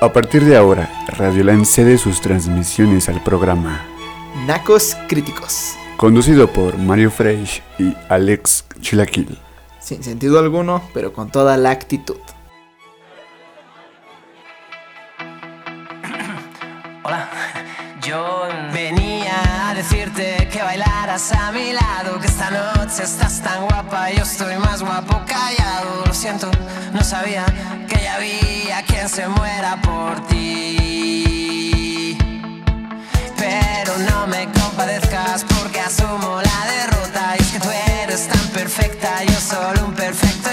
A partir de ahora, Radioland cede sus transmisiones al programa. Nacos Críticos. Conducido por Mario Fresh y Alex Chilaquil. Sin sentido alguno, pero con toda la actitud. Hola, yo venía a decirte que bailaras a mi lado, que esta noche estás tan guapa, yo estoy más guapo callado. Lo siento, no sabía que ya había quien se muera por ti. Pero no me compadezcas porque asumo la derrota. Y es que tú eres tan perfecta, yo solo un perfecto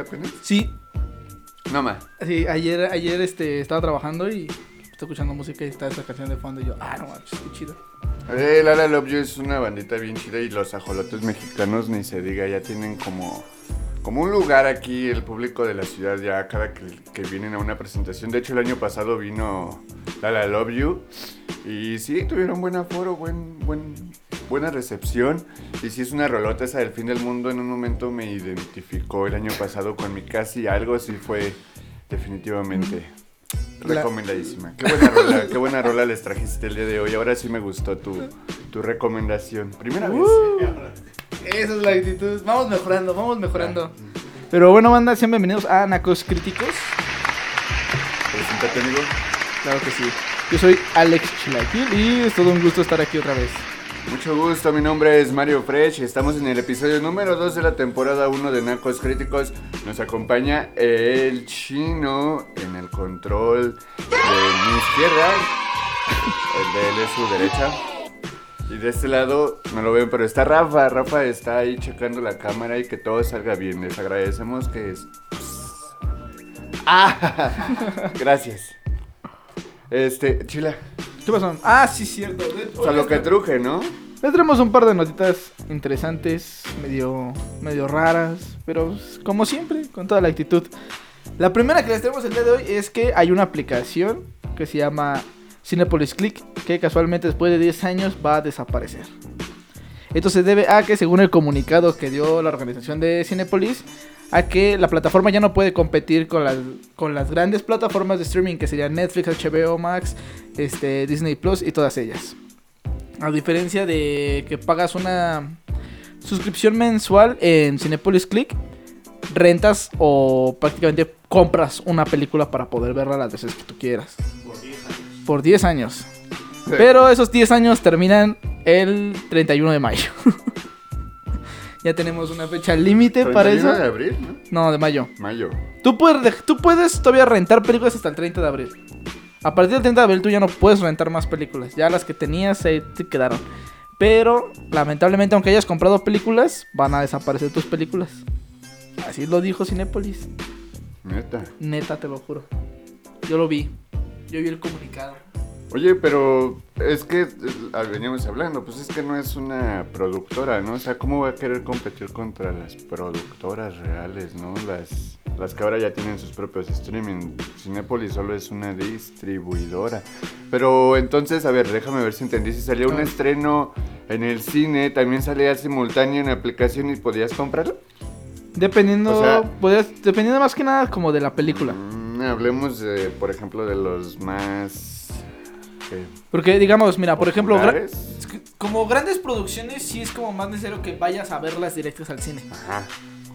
apenas? Sí, No más. sí, ayer, ayer este, estaba trabajando y estoy escuchando música y está esta canción de fondo y yo, ah, no manches, qué chido. Eh, Lala Love You es una bandita bien chida y los ajolotes mexicanos ni se diga, ya tienen como, como un lugar aquí el público de la ciudad ya cada que, que vienen a una presentación. De hecho el año pasado vino Lala Love You y sí, tuvieron buen aforo, buen, buen, buena recepción. Y sí es una rolota esa del fin del mundo, en un momento me identificó el año pasado con mi casi algo, sí fue definitivamente... La- Recomendadísima. Qué buena rola, qué buena rola les trajiste el día de hoy. Ahora sí me gustó tu, tu recomendación. Primera vez. Esa es la actitud. Vamos mejorando, vamos mejorando. Pero bueno, banda, sean bienvenidos a Nacos Críticos. Preséntate, amigo. Claro que sí. Yo soy Alex Chilaquil y es todo un gusto estar aquí otra vez. Mucho gusto, mi nombre es Mario Fresh y estamos en el episodio número 2 de la temporada 1 de Nacos Críticos. Nos acompaña el chino en el control de mi izquierda, el de él es su derecha. Y de este lado, no lo ven, pero está Rafa. Rafa está ahí checando la cámara y que todo salga bien. Les agradecemos que es... ¡Ah! Gracias. Este, Chila, ¿Qué pasó? Ah, sí, cierto. o sea, lo que truje, ¿no? Les traemos un par de notitas interesantes, medio, medio raras, pero como siempre, con toda la actitud. La primera que les tenemos el día de hoy es que hay una aplicación que se llama Cinepolis Click, que casualmente después de 10 años va a desaparecer. Esto se debe a que, según el comunicado que dio la organización de Cinepolis, a que la plataforma ya no puede competir con las, con las grandes plataformas de streaming que serían Netflix, HBO Max, este, Disney Plus y todas ellas. A diferencia de que pagas una suscripción mensual en Cinepolis Click, rentas o prácticamente compras una película para poder verla las veces que tú quieras. Por 10 años. Pero esos 10 años terminan el 31 de mayo. ya tenemos una fecha límite para 31 eso. de abril, ¿no? No, de mayo. Mayo. Tú puedes, tú puedes todavía rentar películas hasta el 30 de abril. A partir del 30 de abril tú ya no puedes rentar más películas. Ya las que tenías te quedaron. Pero lamentablemente aunque hayas comprado películas, van a desaparecer tus películas. Así lo dijo Cinépolis. Neta. Neta, te lo juro. Yo lo vi. Yo vi el comunicado. Oye, pero es que veníamos hablando, pues es que no es una productora, ¿no? O sea, ¿cómo va a querer competir contra las productoras reales, ¿no? Las, las que ahora ya tienen sus propios streaming. Cinepolis solo es una distribuidora. Pero entonces, a ver, déjame ver si entendí. Si salía un Ah. estreno en el cine, también salía simultáneo en la aplicación y podías comprarlo. Dependiendo, O sea- dependiendo más que nada como de la película. Mm, hablemos, de, por ejemplo, de los más... Porque digamos, mira, por ejemplo, como grandes producciones sí es como más necesario que vayas a verlas directas al cine. Ajá,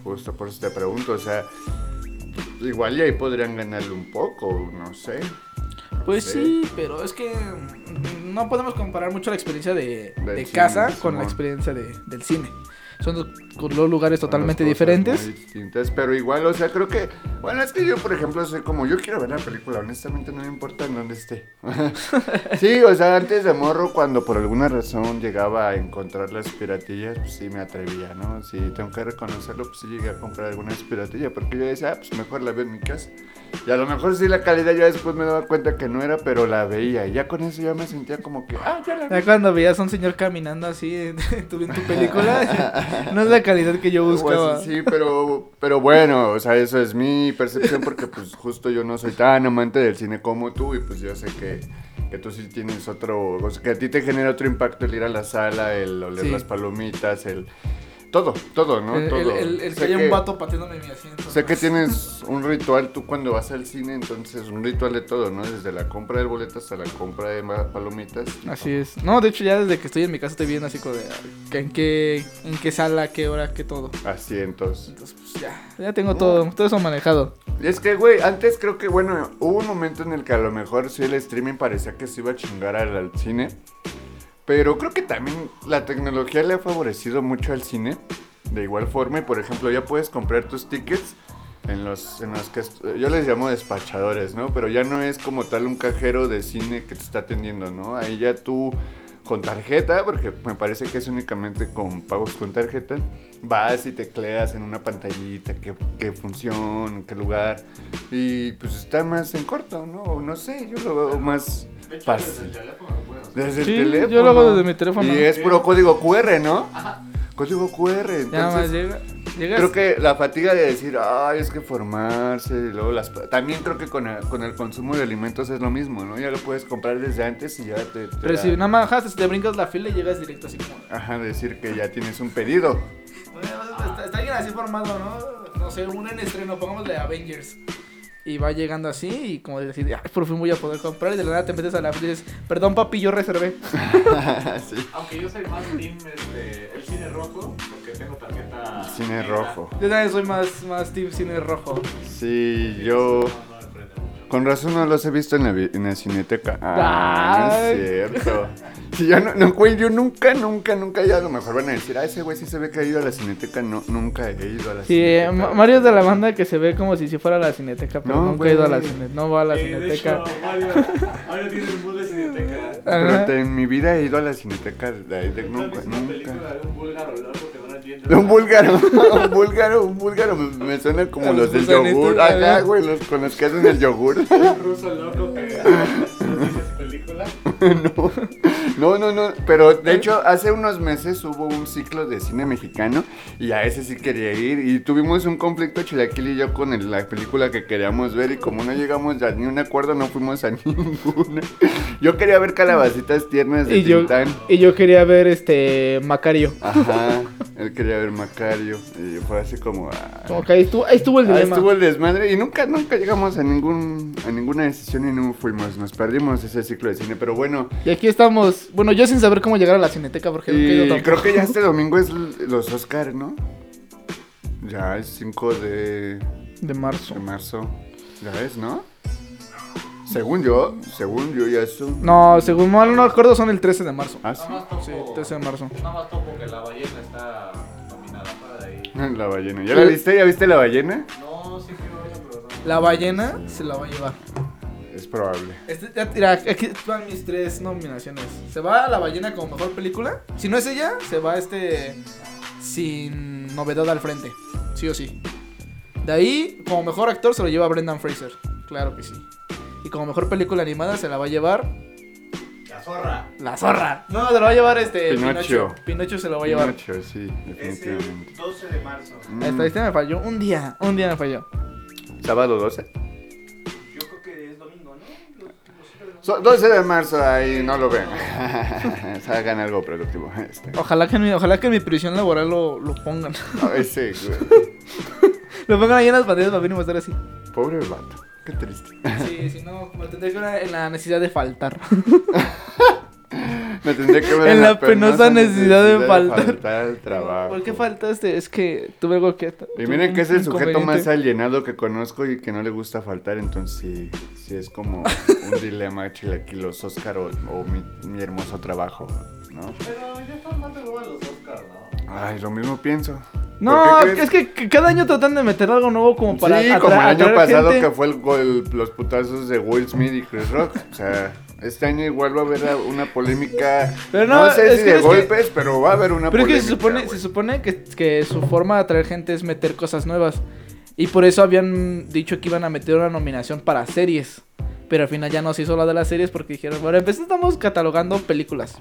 justo por eso te pregunto, o sea, igual y ahí podrían ganarle un poco, no sé. Pues Sí. sí, pero es que no podemos comparar mucho la experiencia de, de casa con la experiencia de- del cine. Son dos, lugares totalmente diferentes. distintas, pero igual, o sea, creo que, bueno, es que yo, por ejemplo, soy como, yo quiero ver la película, honestamente no me importa en dónde esté. sí, o sea, antes de morro, cuando por alguna razón llegaba a encontrar las piratillas, pues sí me atrevía, ¿no? Sí, tengo que reconocerlo, pues sí llegué a comprar alguna piratilla, porque yo decía, ah, pues mejor la veo en mi casa. Y a lo mejor sí la calidad ya después me daba cuenta que no era, pero la veía. Y ya con eso ya me sentía como que, ah, ya la vi. Ya cuando veías a un señor caminando así en tu, en tu película, no es la calidad que yo buscaba. Pues, sí, pero, pero bueno, o sea, eso es mi percepción porque pues justo yo no soy tan amante del cine como tú y pues yo sé que, que tú sí tienes otro, o sea, que a ti te genera otro impacto el ir a la sala, el oler Sí. las palomitas, el... Todo, todo, ¿no? el, todo. el- el- el que haya un vato pateándome mi asiento. Sé que tienes un ritual tú cuando vas al cine, entonces un ritual de todo, ¿no? Desde la compra del boleto hasta la compra de palomitas. Así todo. es. No, de hecho ya desde que estoy en mi casa estoy viendo así como de en qué en qué sala, qué hora, qué todo. Asientos. Entonces, pues ya, ya tengo todo, todo eso manejado. Y es que, güey, antes creo que, bueno, hubo un momento en el que a lo mejor sí el streaming parecía que se iba a chingar al, al cine. Pero creo que también la tecnología le ha favorecido mucho al cine. De igual forma, y por ejemplo, ya puedes comprar tus tickets en los, en los que yo les llamo despachadores, ¿no? Pero ya no es como tal un cajero de cine que te está atendiendo, ¿no? Ahí ya tú con tarjeta, porque me parece que es únicamente con pagos con tarjeta, vas y tecleas en una pantallita qué, qué función, qué lugar, y pues está más en corto, ¿no? No sé, yo lo veo más Desde el Sí, teléfono. yo lo hago desde mi teléfono. Y es puro código QR, ¿no? Código QR, Ya más entonces... llega, llegas. Creo que la fatiga de decir, ay, es que formarse, y luego las... También creo que con el, con el consumo de alimentos es lo mismo, ¿no? Ya lo puedes comprar desde antes y ya te... te Pero da- si nada más te brincas la fila y llegas directo así como. Ajá, decir que ya tienes un pedido. Bueno, Está, está alguien así formado, ¿no? No sé, un en estreno, pongámosle Avengers. Y va llegando así y como decir, ay, por fin voy a poder comprar. Y de la nada te metes a la fila y dices, perdón papi, yo reservé. sí. Aunque yo soy más team este, el cine rojo, porque tengo tarjeta. Cine negra. rojo. Yo también soy más, más team cine rojo. Sí, yo... Con razón no los he visto en la, en la cineteca. Ah, Ay. es cierto. Sí, ya no, no, güey, yo nunca, nunca, nunca, ya a lo mejor van a decir, ah, ese güey sí se ve que ha ido a la cineteca. No, nunca he ido a la Sí, eh, cineteca. Ma- Mario es de la banda que se ve como si si fuera a la cineteca, pero No, nunca ha ido a la cineteca. No va a la Eh, de cineteca. hecho, Mario, Mario tiene un mood de cineteca. Pero te- en mi vida he ido a la cineteca de ahí, de, nunca, nunca. De un búlgaro. Un búlgaro, un búlgaro, me, me suena como los del gusanitos, yogur. Ajá, güey, los, con los que hacen el yogur. Un ruso loco que película? No, no, no, pero de hecho hace unos meses hubo un ciclo de cine mexicano y a ese sí quería ir y tuvimos un conflicto Chilaquil y yo con el- la película que queríamos ver y como no llegamos a ni un acuerdo no fuimos a ninguna. Yo quería ver calabacitas tiernas de Y yo, Tintán. y yo quería ver este Macario. Ajá, él quería ver Macario y fue así como... ah, Como que ahí estuvo, ahí estuvo el Ah, dilema. estuvo el desmadre y nunca, nunca llegamos a ningún a ninguna decisión y no fuimos, nos perdimos ese ciclo de cine, pero bueno, Y aquí estamos, bueno, yo sin saber cómo llegar a la cineteca porque y tampoco. creo que ya este domingo es los Oscar, ¿no? Ya es 5 de, De marzo. de marzo, ya es, ¿no? Según yo, según yo ya eso. No, según mal no recuerdo son el 13 de marzo. Ah, sí. Nada más topo, Sí, 13 de marzo. Nada más topo que la ballena está nominada para ahí. La ballena. ¿Ya la viste? ¿Ya viste la ballena? No, sí quiero verla, pero no. La ballena se la va a llevar. Probable. Este, ya, mira, aquí van mis tres nominaciones. Se va la ballena como mejor película. Si no es ella, se va este sin novedad al frente. Sí o sí. De ahí, como mejor actor, se lo lleva Brendan Fraser. Claro que sí. Y como mejor película animada se la va a llevar La zorra. La Zorra. No, se la va a llevar este Pinocho. Pinocho. Pinocho se lo va a llevar. Pinocho, sí, Es el definitivamente. 12 de marzo. Mm. Esta lista me falló. Un día, un día me falló. ¿Sábado 12? So- 12 de marzo, ahí no lo ven. Hagan algo productivo. Este. Ojalá que en mi, ojalá que en mi prisión laboral lo, lo pongan. Ay, sí, güey. lo pongan ahí en las pantallas para mínimo estar así. Pobre vato. Qué triste. Sí, si no, me tendré que en la necesidad de faltar. Me tendría que ver En la penosa necesidad de faltar. al trabajo. ¿Por qué faltaste? Es que tuve algo que. Y miren que es el sujeto más alienado que conozco y que no le gusta faltar, entonces sí, sí es como un dilema chilaquilos, Oscar o, o mi, mi hermoso trabajo, ¿no? Pero ya están más de los Oscars, ¿no? Ay, lo mismo pienso. No, es que, cada año tratan de meter algo nuevo como para. sí, como el año pasado gente. que fue el, los putazos de Will Smith y Chris Rock. O sea, este año igual va a haber una polémica. Pero no, no, sé es si de que- golpes, pero va a haber una Pero es que polémica. se supone, se supone que, que su forma de atraer gente es meter cosas nuevas. Y por eso habían dicho que iban a meter una nominación para series. Pero al final ya no se hizo la de las series porque dijeron, bueno, empezamos estamos catalogando películas,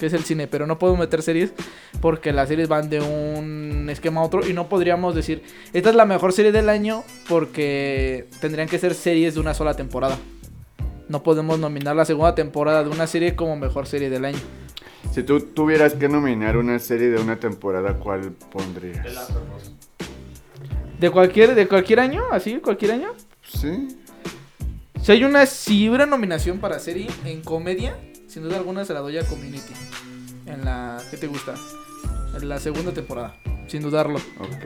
que es el cine, pero no podemos meter series porque las series van de un esquema a otro y no podríamos decir, esta es la mejor serie del año porque tendrían que ser series de una sola temporada. No podemos nominar la segunda temporada de una serie como mejor serie del año. Si tú tuvieras que nominar una serie de una temporada, ¿cuál pondrías? ¿De cualquier, de cualquier año? ¿Así? ¿Cualquier año? Sí. Si hay una, si hubiera nominación para serie en comedia, sin duda alguna se la doy a Community. En la, ¿qué te gusta? En la segunda temporada, sin dudarlo. Ok,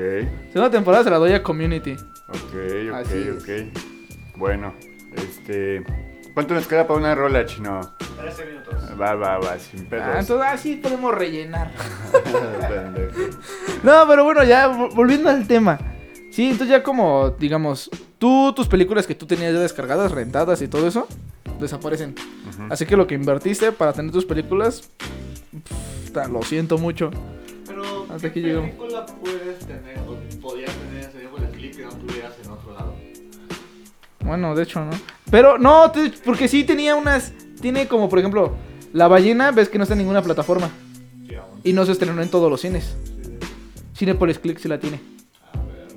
Segunda temporada se la doy a Community. ok, ok, Así es. ok. Bueno, este. ¿Cuánto nos queda para una rola, chino? 13 minutos. Va, va, va, sin pedos. Ah, entonces así podemos rellenar. No, pero bueno, ya vol- volviendo al tema. Sí, entonces ya como, digamos, tú, tus películas que tú tenías ya descargadas, rentadas y todo eso, desaparecen. Así que lo que invertiste para tener tus películas, pff, lo siento mucho. Pero, Hasta ¿qué aquí llegamos. película puedes tener o podías tener ese tiempo de clip que no tuvieras en otro lado? Bueno, de hecho, ¿no? Pero no, te- porque sí tenía unas. Tiene como, por ejemplo, La Ballena, ves que no está en ninguna plataforma. Sí, aún. Y no se estrenó en todos los cines. Cinepolis Click sí la tiene. A ver.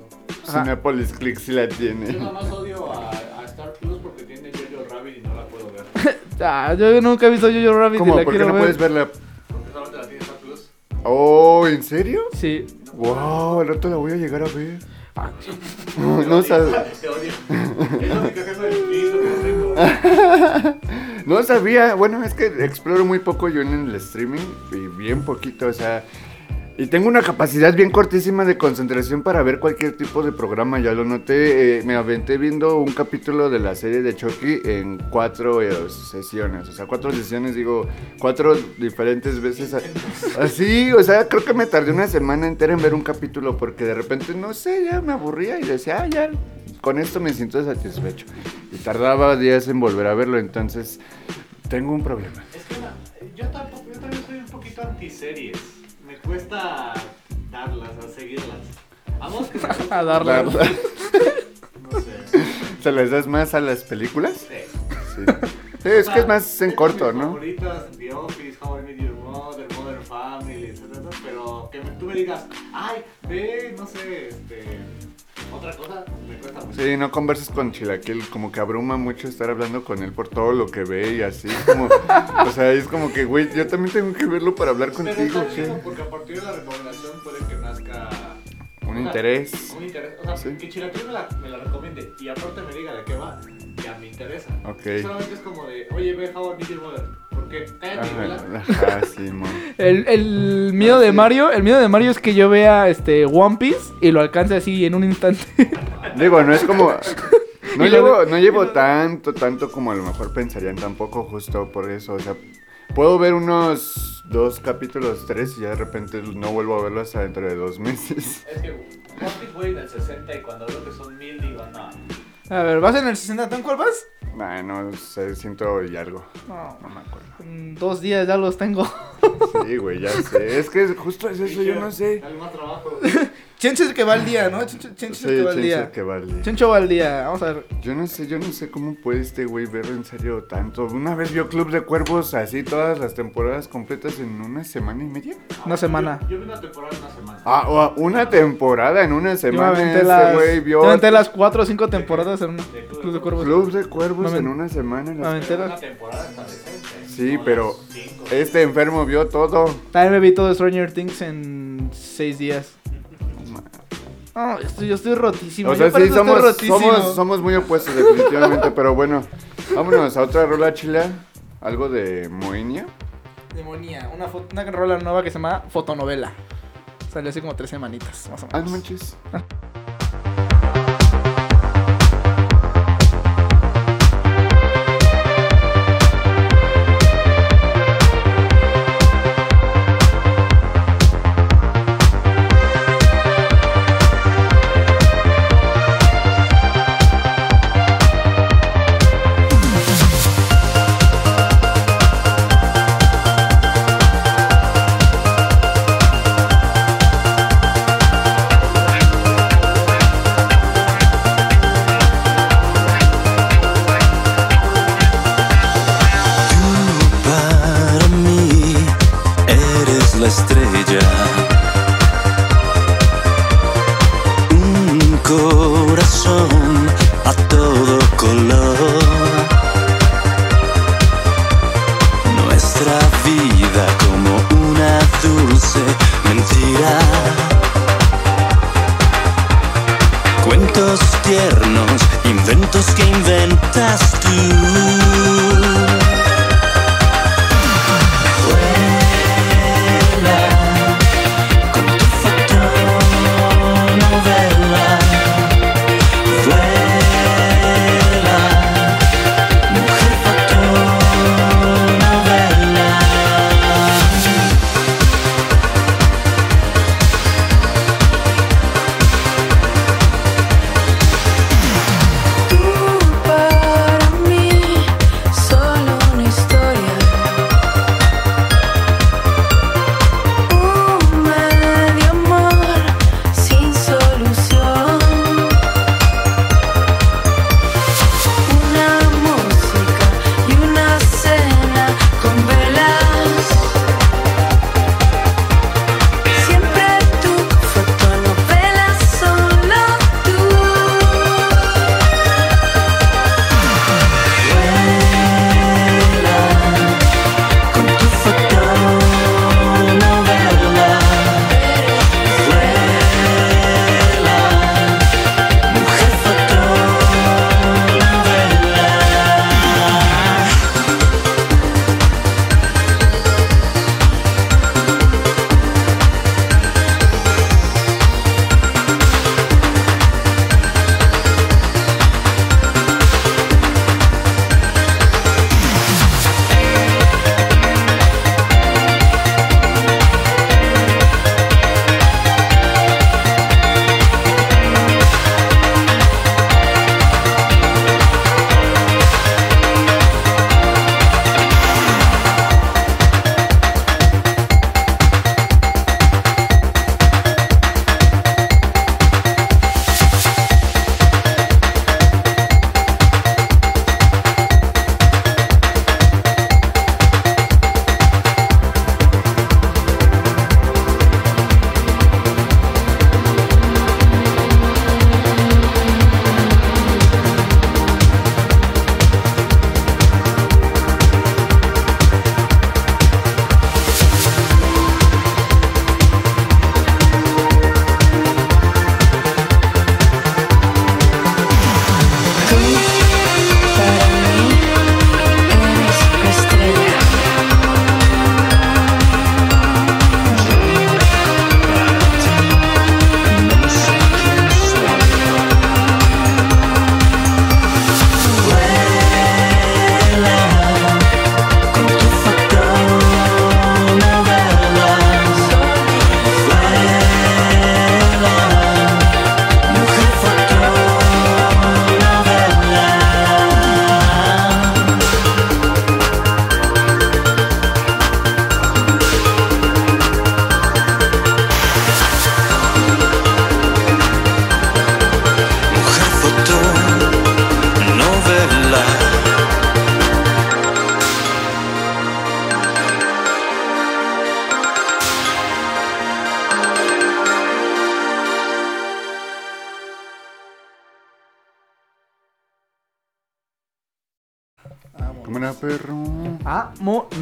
Ajá. Cinepolis Click sí la Yo tiene. nada más odio a, a Star Plus porque tiene Jojo Rabbit y no la puedo ver. Ah, yo nunca he visto Jojo Rabbit y ¿Cómo? la ¿Por qué quiero no ver. puedes verla? Porque solamente la tiene Star Plus. Oh, ¿en serio? Sí. Wow, al rato la voy a llegar a ver. Ah, No, no sabía. No sabía, bueno, es que exploro muy poco yo en el streaming y bien poquito, o sea, y tengo una capacidad bien cortísima de concentración para ver cualquier tipo de programa, ya lo noté, eh, me aventé viendo un capítulo de la serie de Chucky en cuatro eh, sesiones, o sea, cuatro sesiones, digo, cuatro diferentes veces, así, o sea, creo que me tardé una semana entera en ver un capítulo porque de repente, no sé, ya me aburría y decía, ah, ya, con esto me siento satisfecho. Y tardaba días en volver a verlo, entonces tengo un problema. Es que yo tampoco, yo también soy un poquito antiseries. Cuesta darlas, a seguirlas. Vamos que A. ¿Verdad? No sé. ¿Se les das más a las películas? Sí. Sí. Sí, es que es más en tengo corto, mis ¿no? favoritas, The Office, How I Met Your Mother, Modern Family, etcétera, pero que tú me digas, ay, ve, no sé, este, otra cosa, me cuesta mucho. Sí, no conversas con Chilaquil, como que abruma mucho estar hablando con él por todo lo que ve y así, como, o sea, es como que, güey, yo también tengo que verlo para hablar Pero contigo, ¿qué? porque a partir de la recomendación puede que nazca Un o sea, interés. Un interés. O sea, Sí. que Chilaquil me la, me la recomiende y aparte me diga de qué va, ya me interesa. Ok. Solamente es como de, oye, ve How I Met Your Mother. ¿Por qué? Cállate, vela. Ajá, ajá, sí, mon. El, el miedo de Mario, el miedo de Mario es que yo vea este One Piece y lo alcance así en un instante. Digo, no es como... No llevo, no llevo tanto, tanto como a lo mejor pensarían tampoco justo por eso, o sea, puedo ver unos dos capítulos, tres y ya de repente no vuelvo a verlo hasta dentro de dos meses. Es que One Piece voy en el 60 y cuando veo que son mil digo, no. A ver, ¿vas en el 60? ¿Tú en cuál vas? Nah, no sé, siento y algo. No, No me acuerdo. en dos días ya los tengo. Sí, güey, ya sé. Es que justo es eso, yo no sé. Dale más trabajo. Chencho es el que va al día, ¿no? Chencho, Chencho es Sí, el que va al día. que. Chencho va al día. Vamos a ver. Yo no sé, yo no sé cómo puede este güey ver en serio tanto. Una vez vio Club de Cuervos así todas las temporadas completas en una semana y media. Una semana. Yo, yo vi una temporada en una semana. Ah, o- una temporada en una Yo me semana. aventé Este las, güey yo vio me aventé las cuatro o cinco temporadas en un De Club Club de Cuervos. Club de Cuervos Me en una semana. me las- aventé las- una temporada. Sí, pero este enfermo vio todo. También me vi todo Stranger Things en seis días. No, estoy, yo estoy rotísimo. O yo sea, sí, somos, rotísimo. somos, somos muy opuestos definitivamente, pero bueno. Vámonos a otra rola chila. Algo de Moenia. Demonía, una, fo- una rola nueva que se llama Fotonovela. Salió hace como tres semanitas, más o Ah, menos. no manches.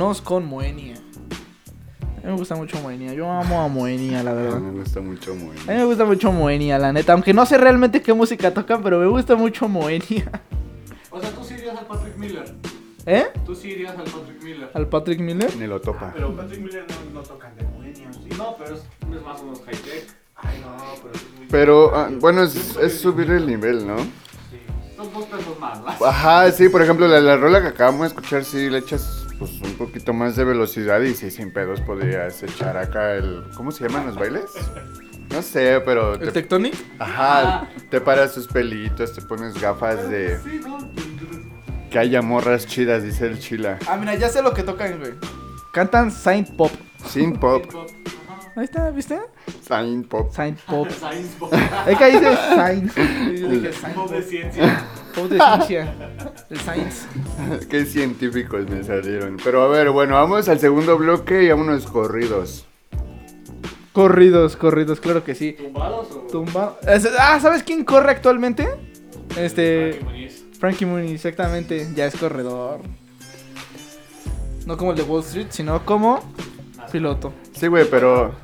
Vámonos con Moenia. A mí me gusta mucho Moenia. Yo amo a Moenia, la A verdad. mí me gusta mucho muy. A mí me gusta mucho Moenia, la neta. Aunque no sé realmente qué música tocan, pero me gusta mucho Moenia. O sea, tú sí irías al Patrick Miller. ¿Eh? Tú sí irías al Patrick Miller. Al Patrick Miller. Ni lo topa. Pero Patrick Miller no, no tocan de Bohemia, ¿sí? No, pero es, es más o menos high tech. Ay, no, pero es muy. Pero, ah, bueno, es, es subir el nivel, ¿no? Sí. Son dos pesos más. Ajá, sí, por ejemplo, la, la rola que acabamos de escuchar, sí, le echas pues, un poquito más de velocidad y sí, sin pedos podrías echar acá el... ¿Cómo se llaman los bailes? No sé, pero... ¿El Te, Tectonic? ajá, te paras tus pelitos, te pones gafas de... Sí, ¿no? Que haya morras chidas, dice el chila. Ah, mira, ya sé lo que tocan, güey. Cantan Saint Pop. Sin pop. Ahí está, ¿viste? sin pop. Saint Pop. Science Pop. Es que dice Saint. Yo dije Saint Pop Pop. de ciencia. De ciencia. El Science. Qué científicos me salieron. Pero a ver, bueno, vamos al segundo bloque y vámonos corridos. Corridos, corridos, claro que sí. ¿Tumbados o.? Tumba. Es- Ah, ¿sabes quién corre actualmente? Este. Frankie Muniz. Frankie Mooney, exactamente. Ya es corredor. No como el de Wall Street, sino como piloto. Sí, güey, pero...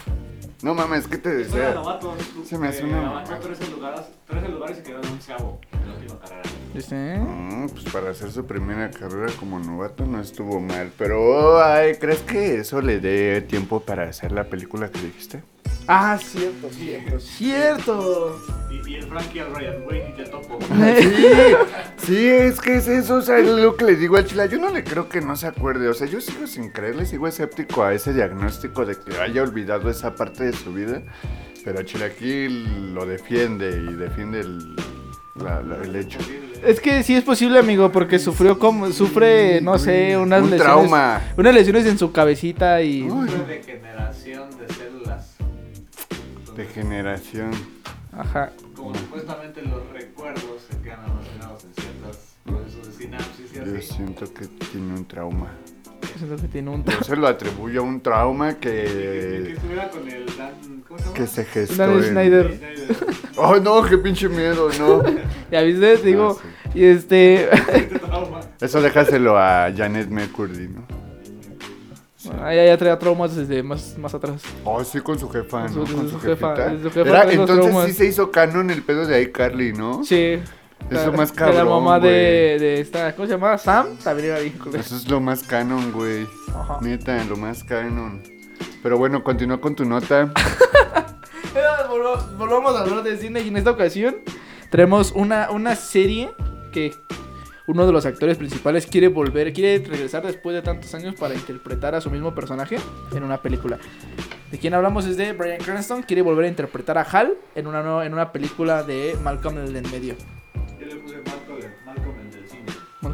No mames, ¿qué te novato. Se me hace eh, una- Avanzó 13 lugares, 13 lugares y quedó en onceavo en la última carrera. ¿Viste? Mm, pues para hacer su primera carrera como novato no estuvo mal. Pero, ay, ¿crees que eso le dé tiempo para hacer la película que dijiste? Ah, cierto, cierto, cierto. Y, y el Frankie al Ryan, güey, ni te topo. Sí, sí, es que es eso, o sea, es lo que le digo al chila, yo no le creo que no se acuerde, o sea, yo sigo sin creerle, sigo escéptico a ese diagnóstico de que haya olvidado esa parte de su vida, pero Chilaquil lo defiende y defiende el, la- la- el hecho. Es que sí es posible, amigo, porque sufrió como sufre, no sé, unas Un lesiones. trauma. Unas lesiones en su cabecita y Uy. Una degeneración de células. Degeneración. ajá. Como supuestamente los recuerdos se quedan almacenados en ciertos procesos de sinapsis y Yo así. siento que tiene un trauma. Siento que tiene un Yo se lo atribuyo a un trauma Que, que con el Dan. ¿Cómo se llama? que se gestó. Dan en- Schneider. Oh, no, qué pinche miedo, no. Ya viste, digo, Ah, y este Este trauma. Eso déjaselo a Janet Mercury, ¿no? Ahí ya traía traumas desde más, más atrás. Oh, sí, con su jefa, Con ¿no? su- Con su su jefa, su jefa Era- entonces traumas. sí se hizo canon el pedo de iCarly, ¿no? Sí. Eso La- más de cabrón, La mamá de, de esta, ¿cómo se llama? Sam, también era de... Eso es lo más canon, güey. Ajá. Neta, lo más canon. Pero bueno, continúa con tu nota. Volvamos a hablar de cine y en esta ocasión tenemos una, una serie que uno de los actores principales quiere volver, quiere regresar después de tantos años para interpretar a su mismo personaje en una película. De quien hablamos es de Brian Cranston, quiere volver a interpretar a Hal en una, nueva- en una película de Malcolm el en medio.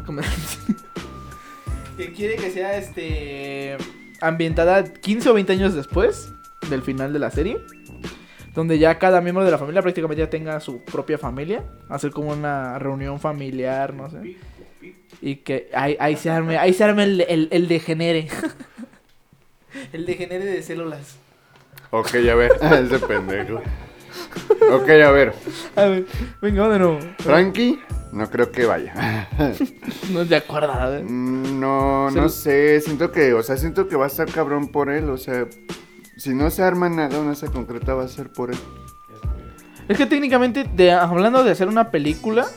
Que quiere que sea este ambientada 15 o 20 años después del final de la serie. Donde ya cada miembro de la familia prácticamente ya tenga su propia familia. Hacer como una reunión familiar, no sé. Y que ahí, ahí se arme, ahí se arme el, el, el degenere. el degenere de células. Ok, a ver. Ese pendejo. Ok, a ver. A ver, venga, de nuevo. Frankie, no creo que vaya. No es de acuerdo. ¿eh? Mm, No, no sé. Siento que, o sea, siento que va a estar cabrón por él. O sea, si no se arma nada, no se concreta, va a ser por él. Es que técnicamente, de, hablando de hacer una película,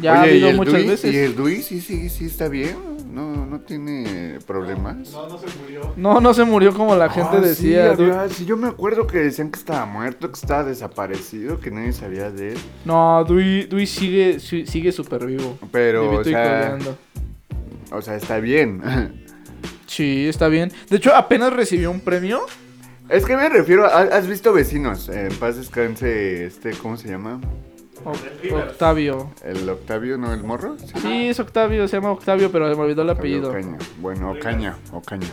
ya ha habido ¿y el muchas veces. ¿Y el Dewey sí, sí, sí está bien? No, no tiene problemas. No, no se murió. No, no se murió como la gente Ah, decía. Sí, du- había- sí, yo me acuerdo que decían que estaba muerto, que estaba desaparecido, que nadie sabía de él. No, Dewey, Dewey sigue, si- sigue súper vivo. Pero, o sea, o sea, está bien. Sí, está bien. De hecho, apenas recibió un premio. es que me refiero, a- ¿has visto Vecinos? En paz descanse, este, ¿cómo se llama? Octavio. ¿El Octavio, no el morro? Sí. Sí, es Octavio, se llama Octavio, pero me olvidó el apellido. Ocaña. Bueno, Ocaña, Ocaña.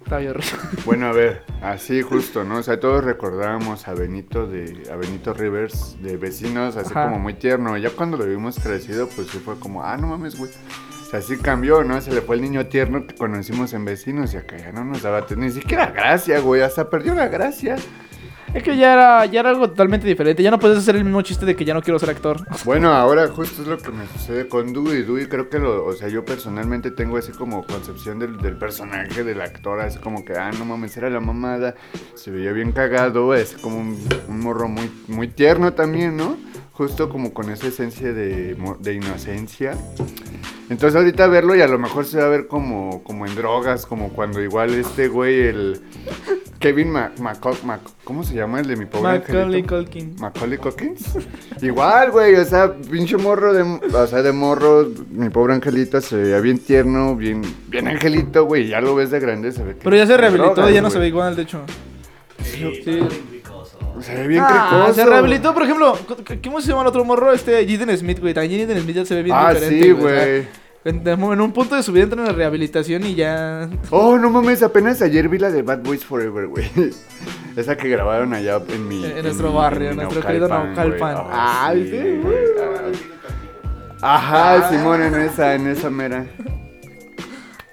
Octavio. Bueno, a ver, así justo, ¿no? O sea, todos recordábamos a Benito de a Benito Rivers de vecinos, así Ajá. como muy tierno. Ya cuando lo vimos crecido, pues sí fue como, ah, no mames, güey. O sea, sí cambió, ¿no? Se le fue el niño tierno que conocimos en vecinos y acá ya no nos daba ni siquiera gracia, güey. Hasta perdió la gracia. Es que ya era, ya era algo totalmente diferente. Ya no puedes hacer el mismo chiste de que ya no quiero ser actor. Bueno, ahora justo es lo que me sucede con Dewey. Dewey creo que lo, o sea, yo personalmente tengo así como concepción del, del personaje, del actor, así como que, ah, no mames, era la mamada, se veía bien cagado, es como un, morro muy, muy tierno también, ¿no? Justo como con esa esencia de, de inocencia. Entonces ahorita verlo y a lo mejor se va a ver como, como en drogas, como cuando igual este güey, el Kevin Mac, Mac- Mac- ¿cómo se llama el de mi pobre Macaulay? Culkin. Macaulay Culkins. Igual, güey, o sea, pinche morro de, o sea, de morro, mi pobre angelito se veía bien tierno, bien, bien angelito, güey, ya lo ves de grande, se ve que Pero ya se rehabilitó, drogas, ya no se ve igual, de hecho. Sí, Sí. Se ve bien Ah, cricoso. se rehabilitó, por ejemplo, ¿cómo se llama el otro morro? Este, Jaden Smith, güey. También Jaden Smith ya se ve bien Ah, diferente. sí, o sea, güey. En, en un punto de su vida entra en la rehabilitación y ya. Oh, no mames, apenas ayer vi la de Bad Boys Forever, güey. Esa que grabaron allá en mi... En nuestro barrio, mi nuestro querido Naucalpan. güey. Ah, sí, güey. Ajá, Simón, en esa, en esa mera.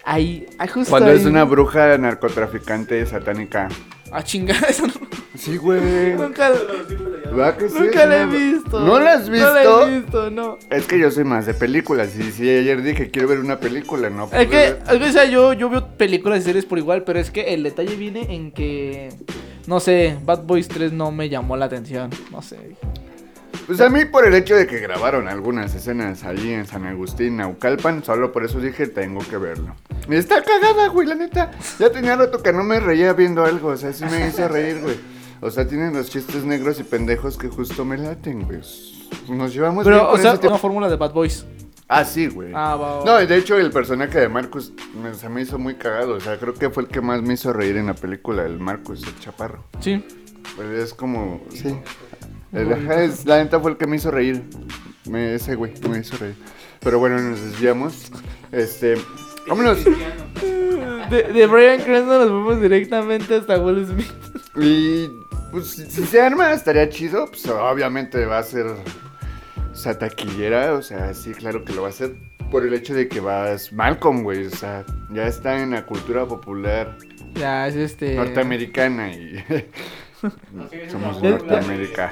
Ahí, ahí justo. Cuando ahí. es una bruja narcotraficante satánica. Ah, chingada, eso no- Sí, güey. nunca, ¿Verdad que sí? nunca Es la he visto. ¿No la has visto? No la he visto, no. Es que yo soy más de películas. Y si ayer dije quiero ver una película, ¿no? Es pude que, es que, o sea, yo, yo veo películas y series por igual, pero es que el detalle viene en que, no sé, Bad Boys 3 no me llamó la atención, no sé. Pues a mí por el hecho de que grabaron algunas escenas allí en San Agustín, Naucalpan, solo por eso dije tengo que verlo. Está cagada, güey, la neta. Ya tenía rato que no me reía viendo algo, o sea, sí me hizo reír, güey. O sea, tienen los chistes negros y pendejos que justo me laten, güey. Nos llevamos bien Pero, con o sea, ese una fórmula de Bad Boys. Ah, sí, güey. Ah, va, va. No, de hecho el personaje de Marcus me- se me hizo muy cagado. O sea, creo que fue el que más me hizo reír en la película, el Marcus, el chaparro. Sí. Pues es como, sí. El, ajá, es- la neta fue el que me hizo reír. Me, ese güey me hizo reír. Pero bueno, nos desviamos. Este, vámonos. De, de Brian Cranston nos fuimos directamente hasta Will Smith. Y pues si se arma estaría chido. Pues obviamente va a ser o sea, taquillera. O sea, sí, claro que lo va a hacer. Por el hecho de que vas Malcolm, güey. O sea, ya está en la cultura popular Ya, es este. norteamericana y somos de Norteamérica.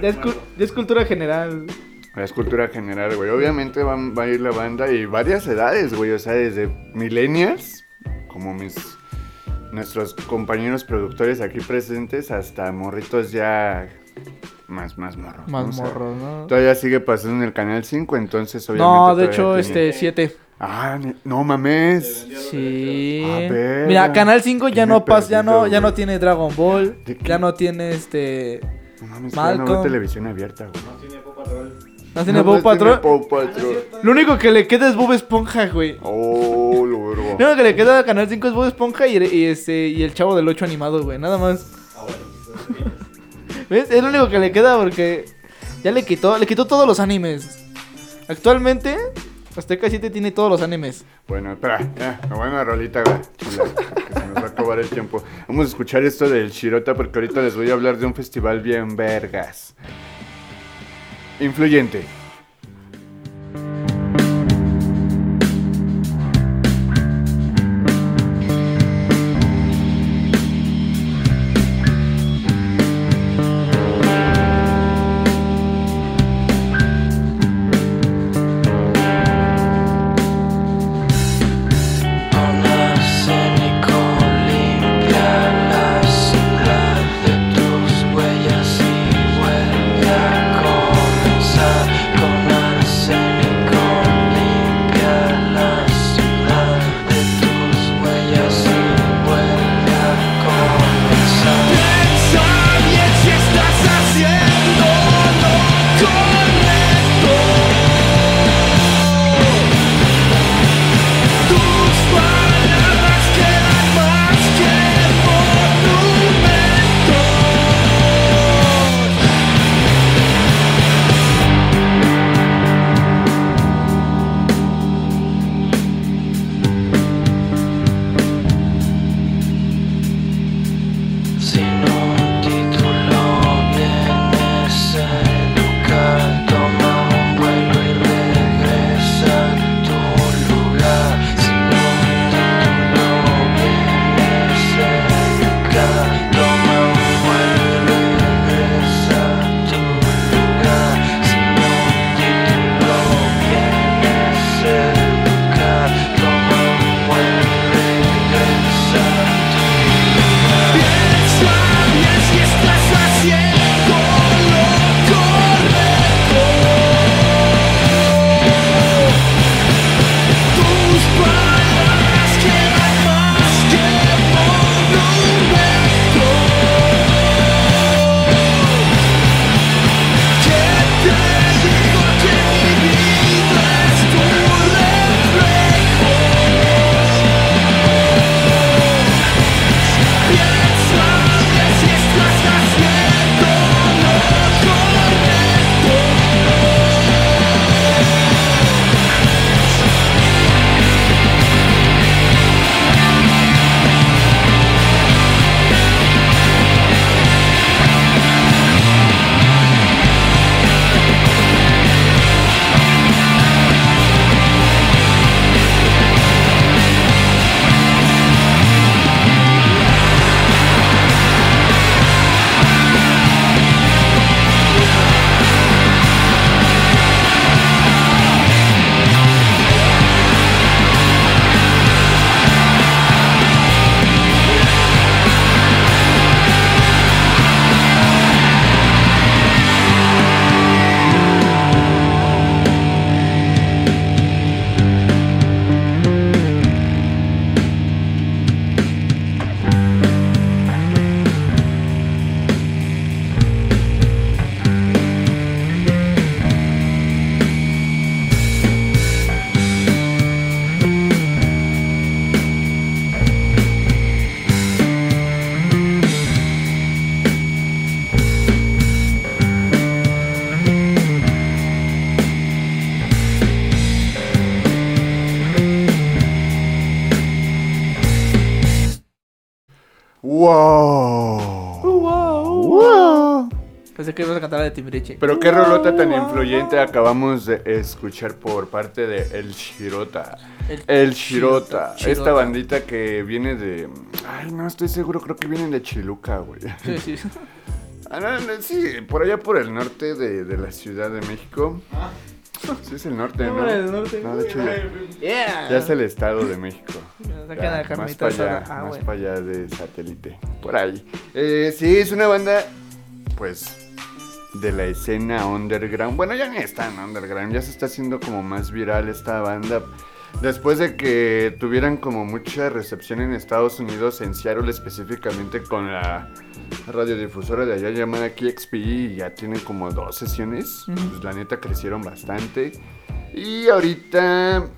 Ya es, ya es cultura general. La escultura general, güey. Obviamente va, va a ir la banda y varias edades, güey. O sea, desde millennials, como mis nuestros compañeros productores aquí presentes, hasta morritos ya más, más morros. ¿no? Más O sea, morros, ¿no? Todavía sigue pasando en el canal 5, entonces obviamente. No, de hecho, tiene- este, 7. Ah, no mames. Sí. A ver. Mira, Canal 5 ya ¿Qué me no pasa, ya no, ya no tiene Dragon Ball, ya no tiene este, No mames, ya no veo Malcolm. televisión abierta, güey. No tiene no tiene No Bob Patrol. Patrol. Lo único que le queda es Bob Esponja, güey. Oh, lo vergo. Lo único que le queda a Canal 5 es Bob Esponja y, y este y el Chavo del 8 animado, güey, nada más. Ah. ¿Ves? Es lo único que le queda porque ya le quitó, le quitó todos los animes. Actualmente Azteca 7 tiene todos los animes. Bueno, espera, ya, me voy a una rolita, güey. chula, porque se nos va a acabar el tiempo. Vamos a escuchar esto del Shirota porque ahorita les voy a hablar de un festival bien vergas. Influyente. Pero qué rolota tan influyente acabamos de escuchar por parte de El Shirota. El El Shirota. Shirota. Esta bandita que viene de. Ay, no estoy seguro, creo que vienen de Chiluca, güey. Sí, sí. Ah, no, no, sí, por allá por el norte de, de la Ciudad de México. Sí, es el norte, ¿no? No, el norte. No, de hecho, ya, Yeah. ya es el Estado de México. Ya, la más para allá. Ah, más bueno. para allá de satélite. Por ahí. Eh, sí, es una banda, pues, de la escena underground. Bueno, ya ni está en underground, ya se está haciendo como más viral esta banda. Después de que tuvieran como mucha recepción en Estados Unidos, en Seattle específicamente con la radiodifusora de allá llamada KXP, y ya tienen como dos sesiones. Pues la neta crecieron bastante. Y ahorita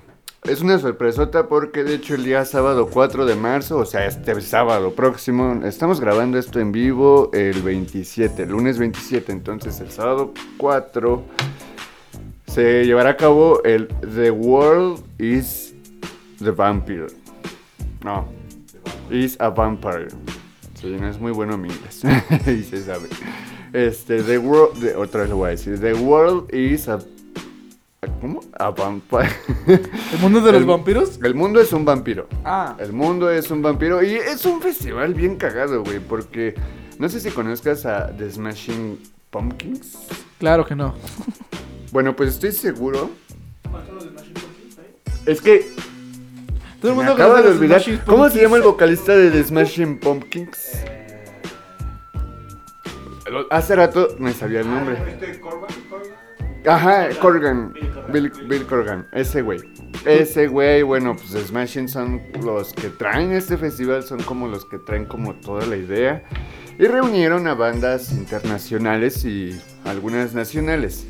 es una sorpresota porque de hecho el día sábado 4 de marzo, o sea, este sábado próximo, estamos grabando esto en vivo el 27, el lunes 27, entonces el sábado 4 se llevará a cabo el The World is the Vampire. No, is a Vampire. Sí, no es muy bueno mi inglés. y se sabe. Este, The World, otra vez lo voy a decir. The World is a... ¿Cómo? A Vampire. ¿El mundo de los El- vampiros? El mundo es un vampiro. Ah. El mundo es un vampiro y es un festival bien cagado, güey, porque no sé si conozcas a The Smashing Pumpkins. Claro que no. Bueno, pues estoy seguro. Es que Todo el mundo de olvidar. ¿Cómo se llama el vocalista de The Smashing Pumpkins? Lo- Hace rato me sabía el nombre. Este Corban, Corban. Ajá, Corgan. Bill Corgan. Bill, Corgan. Ese güey. Ese güey, bueno, pues Smashing son los que traen este festival, son como los que traen como toda la idea. Y reunieron a bandas internacionales y algunas nacionales.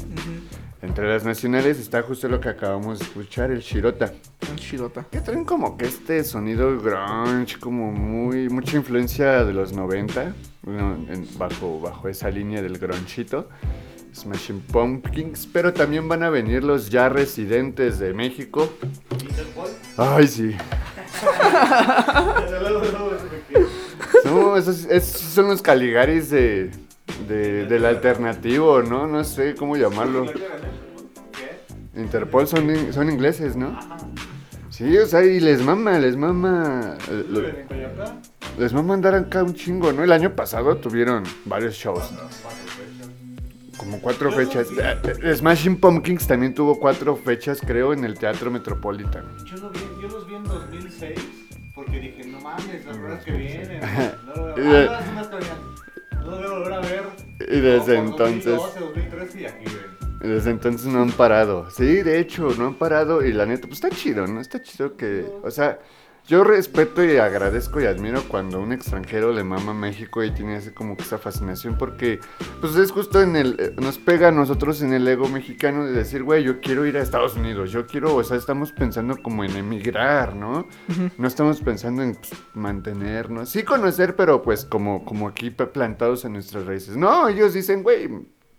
Entre las nacionales está justo lo que acabamos de escuchar, el Shirota. El Shirota. Que traen como que este sonido grunge, como muy mucha influencia de los 90, bueno, en- bajo, bajo esa línea del grunchito. Smashing Pumpkins, pero también van a venir los ya residentes de México. Interpol. Ay, sí. No, esos, esos son los Caligaris de, de- del alternativo, ¿no? No sé cómo llamarlo. Interpol son, in- son ingleses, ¿no? Sí, o sea, y les mama, les mama. eh, lo-. Les mama andar acá un chingo, ¿no? El año pasado tuvieron varios shows. Como cuatro fechas. Eh, eh, Smashing Pumpkins también tuvo cuatro fechas, creo, en el Teatro Metropolitan. Yo, lo vi, yo los vi en 2006 porque dije, no mames, las horas que vienen. No lo veo. Ah, no, lo voy a volver a ver. Y desde No, entonces, 2012, 2013 y aquí ven. desde entonces no han parado. Sí, de hecho, no han parado y la neta, pues está chido, ¿no? Está chido que, o sea, yo respeto y agradezco y admiro cuando un extranjero le mama a México y tiene así como que esa fascinación porque, pues es justo en el, eh, nos pega a nosotros en el ego mexicano de decir, güey, yo quiero ir a Estados Unidos, yo quiero, o sea, estamos pensando como en emigrar, ¿no? No estamos pensando en pues, mantenernos, sí conocer, pero pues como, como aquí plantados en nuestras raíces. No, ellos dicen, güey,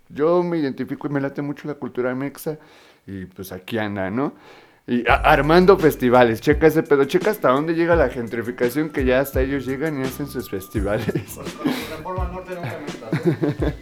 yo me identifico y me late mucho la cultura mexa y pues aquí anda, ¿no? Y armando festivales, checa ese pedo, checa hasta dónde llega la gentrificación que ya hasta ellos llegan y hacen sus festivales. Pues Reforma Norte nunca.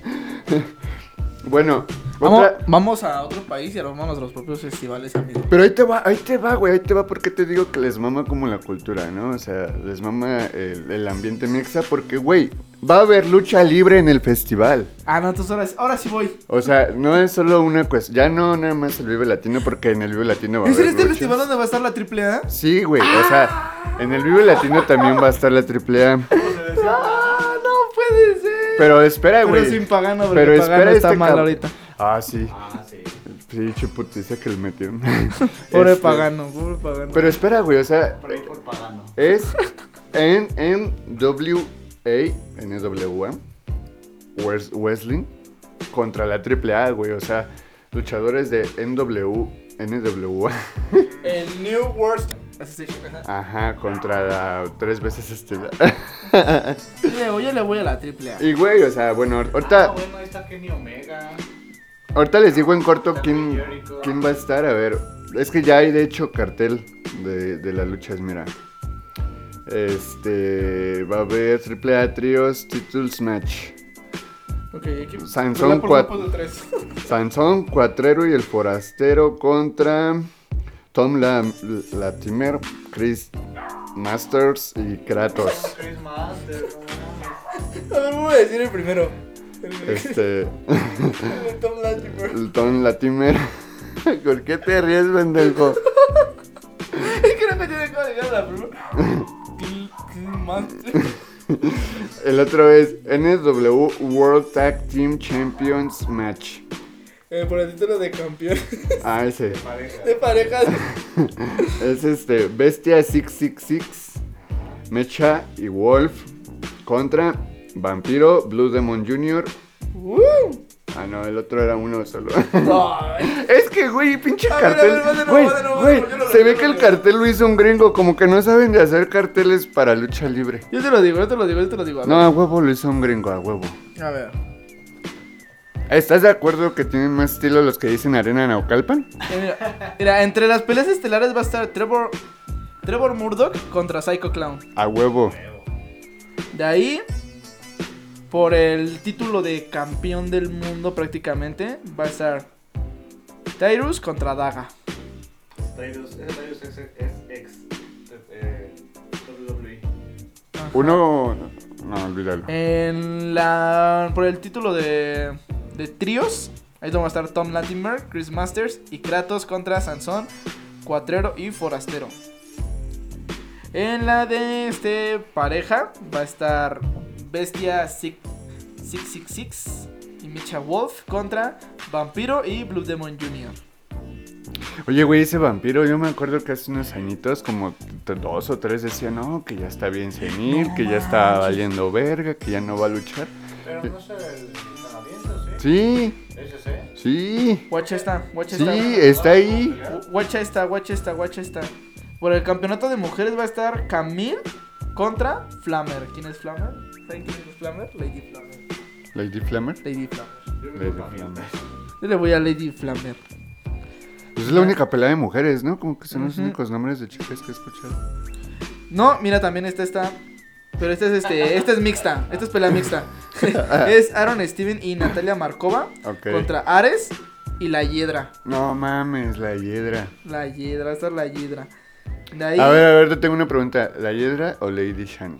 bueno, Vamos, otra... vamos a otro país y armamos los propios festivales, amigo. Pero ahí te va, ahí te va, güey, ahí te va porque te digo que les mama como la cultura, ¿no? O sea, les mama el, el ambiente mexa porque, güey, va a haber lucha libre en el festival. Ah, no, entonces ahora, ahora sí voy. O sea, no es solo una cuestión, ya no nada más el Vive Latino porque en el Vive Latino va a ¿Es en haber este luchas. festival donde va a estar la triple A? Sí, güey, o sea, en el Vive Latino también va a estar la AAA. Pero espera, Pero güey. sin pagano, porque Pero pagano espera está este mal ahorita. Ah, sí. Ah, sí. Sí, chuputiza que le metieron. Pobre Este, pagano, pobre pagano. Pero espera, güey, o sea, Por ahí por pagano. es en NWA, NWA, Wes- Wrestling contra la AAA, güey, o sea, luchadores de NW, NWA, El New World. Ajá. ajá, contra la tres veces voy, yo le voy a la triple A. y güey, o sea, bueno, Ah, ahorita, bueno, ahí está Kenny Omega. ahorita les digo en corto quién, quién va a estar, a ver, es que ya hay de hecho cartel de, de las luchas, mira. Este. Va a haber Triple A Trios Titles Match. Ok, equipo. Sansón tres. Sansón, Cuatrero y el Forastero contra Tom La- Latimer, Chris Masters y Kratos. Chris Master, no mames. A ver, voy a decir el primero. Este. El Tom Latimer. el Tom Latimer. ¿Por qué te ríes, pendejo? Es que no me tiene cómo llegar la primera. El otro es NSW World Tag Team Champions Match. Eh, por el título de campeón Ah, ese. Pareja. de parejas. Es este. Bestia 666, Mecha y Wolf contra Vampiro, Blue Demon Jr. ¡Woo! Ah, no, el otro era uno solo. Es que, güey, pinche A ver, a cartel. ver, va de nuevo, Güey, de nuevo, güey, va de nuevo, yo lo se ve que el cartel lo hizo un gringo, como que no saben de hacer carteles para lucha libre. Yo te lo digo, yo te lo digo, yo te lo digo. A. No, a huevo lo hizo un gringo, a huevo. A ver. ¿Estás de acuerdo que tienen más estilo los que dicen Arena Naucalpan? Eh, Mira, mira, entre las peleas estelares va a estar Trevor, Trevor Murdoch contra Psycho Clown. A huevo. De ahí, por el título de campeón del mundo prácticamente, va a estar Tyrus contra Daga. Tyrus, ese Tyrus es, es ex eh, WWE. Uno. No, olvídalo. En la, por el título de, de tríos, ahí va a estar Tom Latimer, Chris Masters y Kratos contra Sansón, Cuatrero y Forastero. En la de este pareja va a estar Bestia Six- 666 y Micha Wolf contra Vampiro y Blue Demon Jr. Oye, güey, ese vampiro, yo me acuerdo que hace unos añitos, como dos o tres, decía, no, que ya está bien senil, No que ya está valiendo verga, que ya no va a luchar. Pero no sé el Sí, ¿sí? Ese sí. sí, Watcha esta, sí, esta. está ahí. Watcha esta, watcha esta, watcha esta. Por el campeonato de mujeres va a estar Camille contra Flammer. ¿Quién es Flammer? ¿Saben quién es Flammer? Lady Flammer. Lady Flammer. Lady Flammer. Lady Flammer. Yo le voy a Lady Flammer. Pues es la única pelea de mujeres, ¿no? Como que son los únicos nombres de chicas que he escuchado. No, mira, también está esta. Pero esta es este, esta es mixta. Esta es pelea mixta. es Aaron Steven y Natalia Markova Ok. contra Ares y la Hiedra. No mames, la hiedra. La Hiedra, esta es la Hiedra. Ahí, A ver, a ver, te tengo una pregunta. ¿La hiedra o Lady Shani?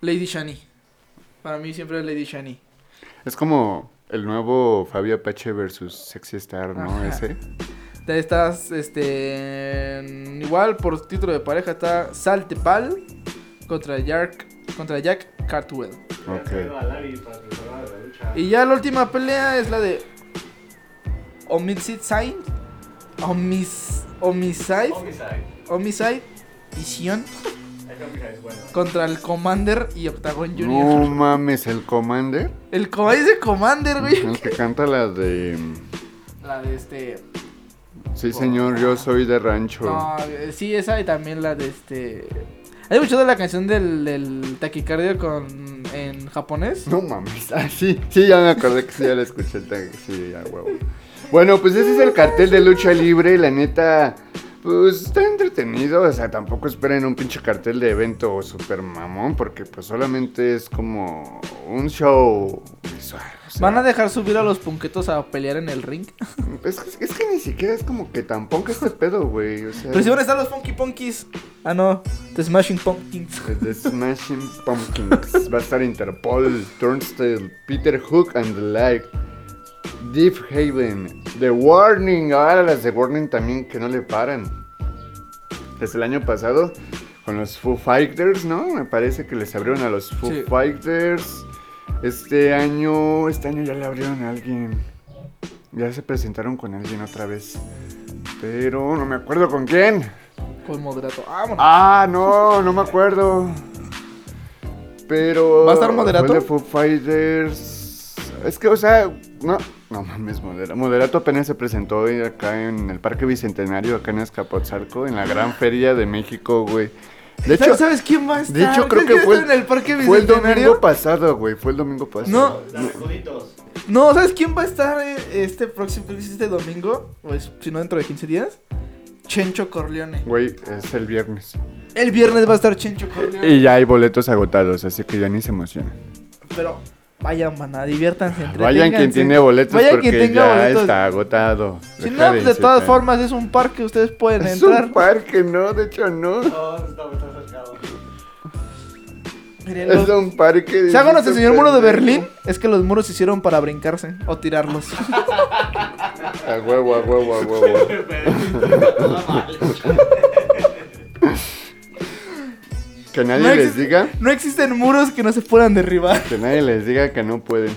Lady Shani. Para mí siempre es Lady Shani. Es como el nuevo Fabio Apache versus Sexy Star, ¿no? Ajá. Ese. De estas, este. Igual por título de pareja está Saltepal contra Jack, contra Jack Cartwell. Ok. Traído a Larry para que se haga de la lucha. Y ya la última pelea es la de Homicide Sign. Homis, homicide. Homicide. Homicide y Sion es contra el Commander y Octagon No Junior. mames, el Commander. El Commander dice Commander, güey. El que canta la de. La de este. Sí, señor, yo soy de rancho. No, eh, sí, esa y también la de este. ¿Has escuchado la canción del, taquicardio con, en japonés? No mames. Ah, sí, sí, ya me acordé que sí, ya la escuché. Sí, ya, huevo. Bueno, pues ese es el cartel de lucha libre. La neta, pues está entretenido. O sea, tampoco esperen un pinche cartel de evento super mamón, porque pues solamente es como un show visual. o sea, ¿Van a dejar subir a los punquetos a pelear en el ring? Es, que- es que ni siquiera es como que tampoco este pedo, güey. O sea, Pero si van a estar los Funky Punkies. Ah, no. The Smashing Pumpkins. The Smashing Pumpkins. Va a estar Interpol, Turnstile, Peter Hook and the Like. Deep Haven, The Warning. Ahora las de Warning también que no le paran. Desde el año pasado con los Foo Fighters, ¿no? Me parece que les abrieron a los Foo Sí. Fighters. Este año, este año ya le abrieron a alguien. Ya se presentaron con alguien otra vez. Pero no me acuerdo con quién. Con moderato. Ah, bueno. Ah, no, no me acuerdo. Pero. ¿Va a estar Moderato? de Foo Fighters. Es que, o sea, no. No mames, Moderato. Moderato apenas se presentó hoy acá en el Parque Bicentenario, acá en Escapotzalco, en la Gran Feria de México, güey. De hecho, ¿Sabes, quién va a estar? de hecho creo ¿Sabes que quién fue, está en el parque fue el domingo pasado, güey. Fue el domingo pasado. No. Escuditos. No, ¿sabes quién va a estar eh, este próximo este domingo? Pues, si no dentro de 15 días. Chencho Corleone. Güey, es el viernes. El viernes va a estar Chencho Corleone. Y ya hay boletos agotados, así que ya ni se emocionen. Pero vayan, maná, diviértanse. Vayan quien tiene boletos Vayan porque quien tenga ya boletos. está agotado. Si Deja no, de todas formas es un parque, ustedes pueden Es entrar. un parque, no, de hecho no. No, está. Miren, Es un parque. Si algo nos enseñó el muro de. Berlín, es que los muros se hicieron para brincarse o tirarlos. A huevo, a huevo, a huevo. Que nadie No les diga. No existen muros que no se puedan derribar. Que nadie les diga que no pueden.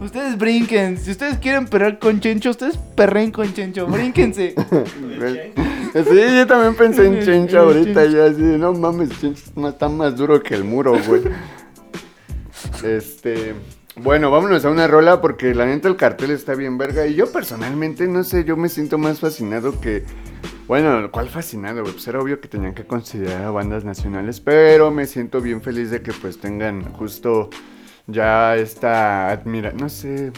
Ustedes brinquen. Si ustedes quieren perrear con Chencho, ustedes perren con Chencho. Brínquense. Sí, yo también pensé en Chencho ahorita. Ya así, no mames, Chencho está más duro que el muro, güey. Este. Bueno, vámonos a una rola porque la neta el cartel está bien verga. Y yo personalmente, no sé, yo me siento más fascinado que. Bueno, ¿cuál fascinado, güey? Pues era obvio que tenían que considerar a bandas nacionales, pero me siento bien feliz de que pues tengan justo ya esta admira, no sé,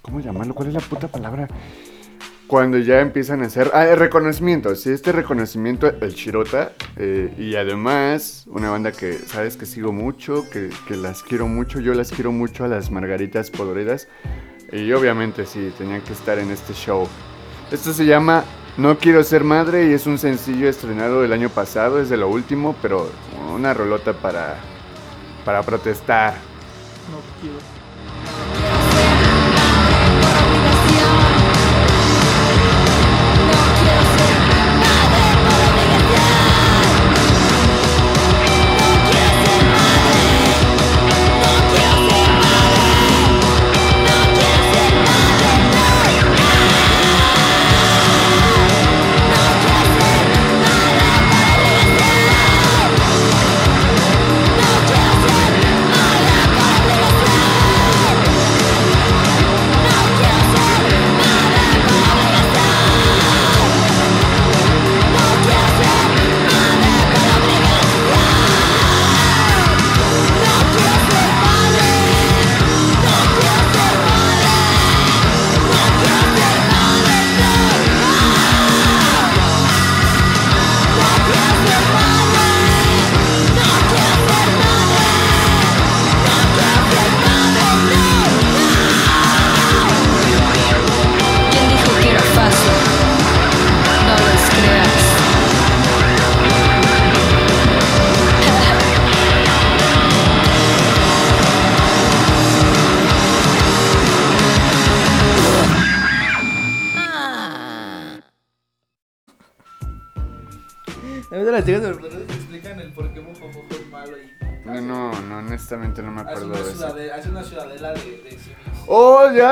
¿cómo llamarlo? ¿Cuál es la puta palabra? Cuando ya empiezan a hacer, ah, reconocimiento, sí, este reconocimiento, el Chirota, eh, y además una banda que sabes que sigo mucho, que, que las quiero mucho, yo las quiero mucho a las Margaritas Podridas, y obviamente sí, tenían que estar en este show. Esto se llama No Quiero Ser Madre y es un sencillo estrenado el año pasado, es de lo último, pero una rolota para, para protestar. No quiero.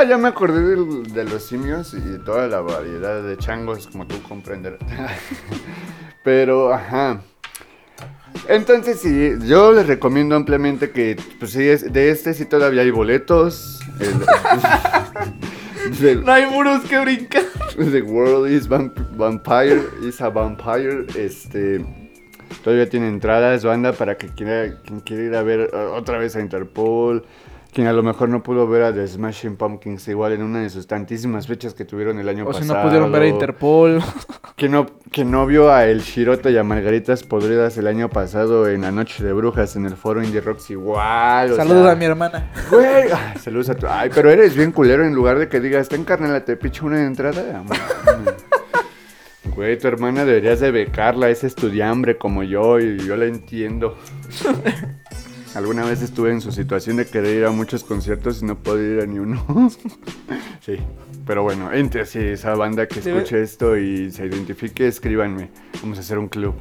Oh, ya, me acordé de los simios y toda la variedad de changos, como tú comprenderás. Pero, ajá. Entonces, sí, yo les recomiendo ampliamente que, pues sí, es- de este sí todavía hay boletos. El- No hay muros que brincar. The World is Vamp- Vampire, is a Vampire, este... Todavía tiene entradas, banda, para que quiera, quien quiera ir a ver uh, otra vez a Interpol. Quien a lo mejor no pudo ver a The Smashing Pumpkins igual en una de sus tantísimas fechas que tuvieron el año O si pasado. no pudieron ver a Interpol. Que no, que no vio a El Shirota y a Margaritas Podridas el año pasado en la Noche de Brujas en el foro Indie Rocks igual. Saludos a mi hermana. Güey, ay, saludos a tu. Ay, pero eres bien culero en lugar de que digas, ten carnal, te picho una entrada. mames". Güey, tu hermana deberías de becarla, es estudiambre como yo y yo la entiendo. Alguna vez estuve en su situación de querer ir a muchos conciertos y no poder ir a ni uno. sí, pero bueno, entre sí, esa banda que Debe- escuche esto y se identifique, escríbanme. Vamos a hacer un club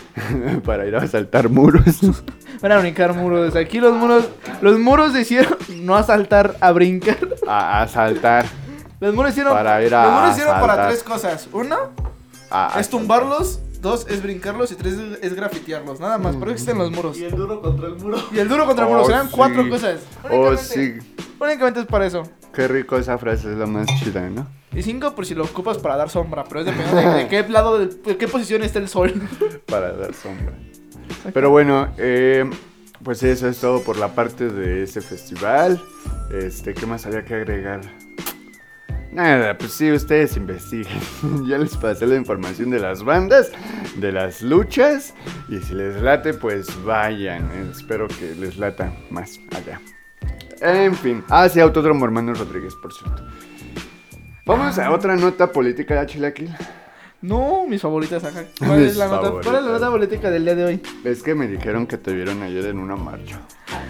para ir a saltar muros. Van a brincar muros. Aquí los muros. Los muros hicieron no a saltar, a brincar. a, a saltar. Los muros hicieron. Para ir a los muros hicieron para saltar. tres cosas. Una a es tumbarlos. Dos es brincarlos. Y tres es, grafitearlos. Nada más. Por eso existen los muros. Y el duro contra el muro. Y el duro contra el muro. Oh, Serán sí. cuatro cosas. Oh, Únicamente- sí. Únicamente es para eso. Qué rico esa frase, es la más chida, ¿no? Y cinco por si lo ocupas para dar sombra. Pero es dependiendo de, de qué lado, del- de qué posición está el sol. Para dar sombra. Pero bueno, eh, pues eso es todo por la parte de ese festival. Este, ¿qué más había que agregar? Nada, pues sí, ustedes investiguen. ya les pasé la información de las bandas, de las luchas. Y si les late, pues vayan. Eh, Espero que les lata más allá. En fin. Ah, sí, Autódromo Hermano Rodríguez, por cierto. Vamos a otra nota política de Chilaquil. No, mis favoritas, ajá. ¿Cuál Mis es la nota? ¿Cuál es la nota política del día de hoy? Es que me dijeron que te vieron ayer en una marcha.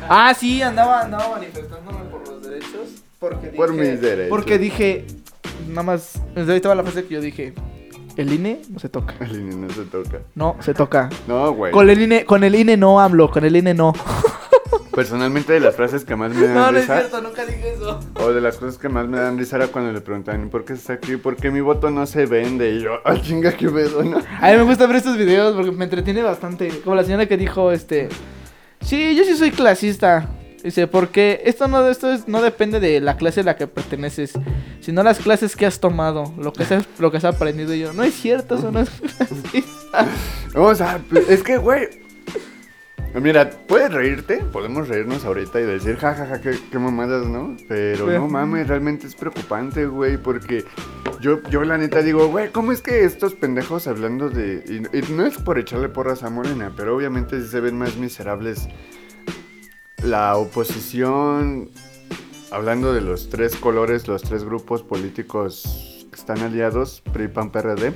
Ah, sí, andaba, andaba manifestándome por los derechos. Porque dije, Por mis derechos. Porque dije, nada más, desde ahí estaba la frase que yo dije, el INE no se toca. El INE no se toca. No, se toca. No, güey. Con el INE, con el INE no, AMLO, con el INE no. Personalmente, de las frases que más me dan No, no es risa. cierto, nunca dije eso. O de las cosas que más me dan risa era cuando le preguntan, ¿por qué estás aquí? ¿Por qué mi voto no se vende? Y yo, ¡ah, chinga, qué pedo, no! A mí me gusta ver estos videos porque me entretiene bastante. Como la señora que dijo, este, sí, yo sí soy clasista. Dice, porque esto no, esto es- no depende de la clase a la que perteneces, sino las clases que has tomado, lo que has, lo que has aprendido. Y yo, no es cierto, eso no es. O sea, es que, güey. Mira, puedes reírte, podemos reírnos ahorita y decir, jajaja, qué, qué mamadas, ¿no? Pero no mames, realmente es preocupante, güey, porque yo, yo la neta digo, güey, ¿cómo es que estos pendejos hablando de... Y, y no es por echarle porras a Morena, pero obviamente se ven más miserables la oposición, hablando de los tres colores, los tres grupos políticos que están aliados, PRI, PAN, PRD.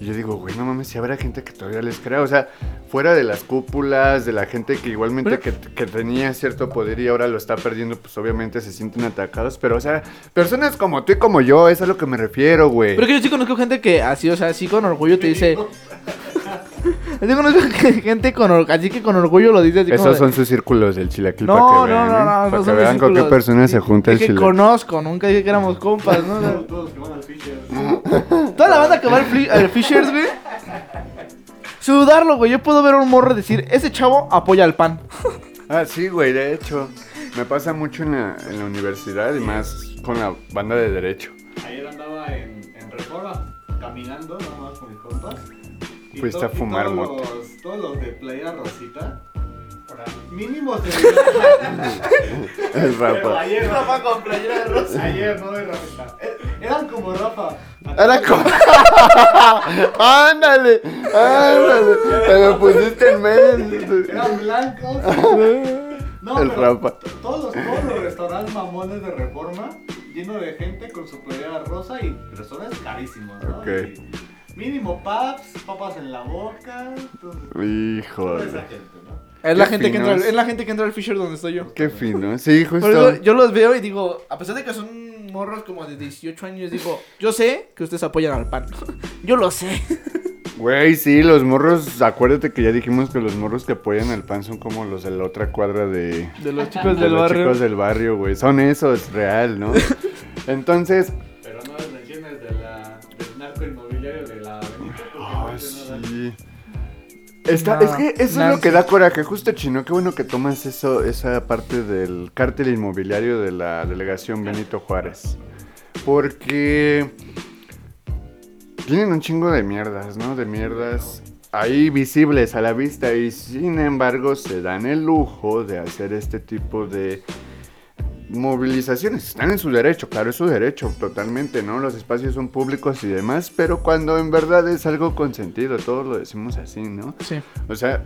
Y yo digo, güey, no mames, si habrá gente que todavía les crea. O sea, fuera de las cúpulas, de la gente que igualmente que, que tenía cierto poder y ahora lo está perdiendo, pues obviamente se sienten atacados. Pero, o sea, personas como tú y como yo, es a lo que me refiero, güey. Pero que yo sí conozco gente que así, o sea, así con orgullo te dice... Yo conozco gente con orgullo, así que con orgullo lo dice así como Esos de- son sus círculos del chilaquil No, para no, que no, vean, no, ¿eh? no, Para no que son vean con qué círculos. personas se junta el Dije que chilaquil. conozco, nunca dije que éramos compas, ¿no? Todos que van al Fisher. Toda la banda que va al, Fli- al Fishers, güey. Sudarlo, güey. Yo puedo ver a un morro decir, ese chavo apoya al pan. Ah, sí, güey, de hecho. Me pasa mucho en la, en la universidad y más con la banda de derecho. Ayer andaba en, en Reforma, caminando, nada más con mis compas. Y Fuiste to- a fumar y todos mota. Los, todos los de Playa Rosita, mínimo se El Pero Rafa. ayer, Rafa con playera de rosa. ayer, no de Rosita. Eh, Eran como Rafa. Era como... ándale, ándale. Te me pusiste en medio. Eran blancos. No, El Rafa. Todos los, todos los restaurantes mamones de reforma, lleno de gente con su playera rosa y restaurantes carísimos, ¿no? Ok. Y mínimo paps, papas en la boca, entonces, toda Híjole. esa gente, ¿no? Es la, gente que entra, es la gente que entra al Fisher donde estoy yo. Qué fino. Sí, justo. eso yo los veo y digo, a pesar de que son morros como de 18 años, digo, yo sé que ustedes apoyan al pan. yo lo sé. Güey, sí, los morros. Acuérdate que ya dijimos que los morros que apoyan al pan son como los de la otra cuadra de. De los chicos de del los barrio. chicos del barrio, güey. Son esos, real, ¿no? Entonces, Está, No, es que eso es lo que da coraje, justo chino, qué bueno que tomas eso, esa parte del cártel inmobiliario de la delegación Benito Juárez. Porque tienen un chingo de mierdas, ¿no? De mierdas ahí visibles a la vista y sin embargo se dan el lujo de hacer este tipo de movilizaciones. Están en su derecho, claro, es su derecho, totalmente, ¿no? Los espacios son públicos y demás, pero cuando en verdad es algo consentido, todos lo decimos así, ¿no? Sí. O sea,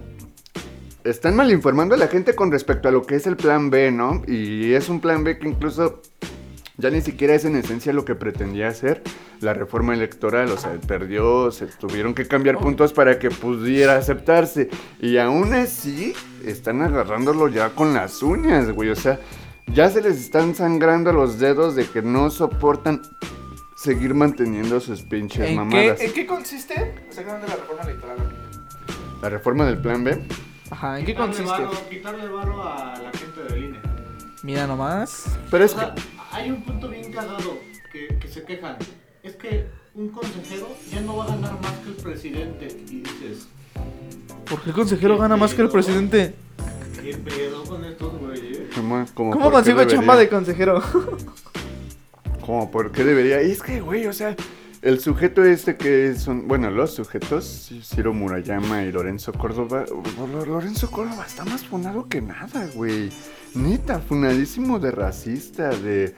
están mal informando a la gente con respecto a lo que es el plan B, ¿no? Y es un plan B que incluso ya ni siquiera es en esencia lo que pretendía hacer la reforma electoral, o sea, perdió, se tuvieron que cambiar puntos para que pudiera aceptarse. Y aún así, están agarrándolo ya con las uñas, güey, o sea, ya se les están sangrando los dedos de que no soportan seguir manteniendo sus pinches ¿En qué, mamadas. ¿En qué consiste exactamente la reforma electoral? La reforma del plan B. Ajá, ¿en qué Quitarle consiste? varo, quitarle varo a la gente del INE. Mira nomás. Pero es O que... sea, hay un punto bien cagado que, que se quejan. Es que un consejero ya no va a ganar más que el presidente. Y dices, ¿Por qué el consejero gana más que el presidente? ¿qué pedo con estos güeyes? ¿Cómo, como ¿Cómo consigo chamba de consejero? Como por qué debería. Y es que, güey, o sea, el sujeto este que son, bueno, los sujetos, Ciro Murayama y Lorenzo Córdoba. Lo- Lorenzo Córdoba está más funado que nada, güey. Neta, funadísimo de racista, de,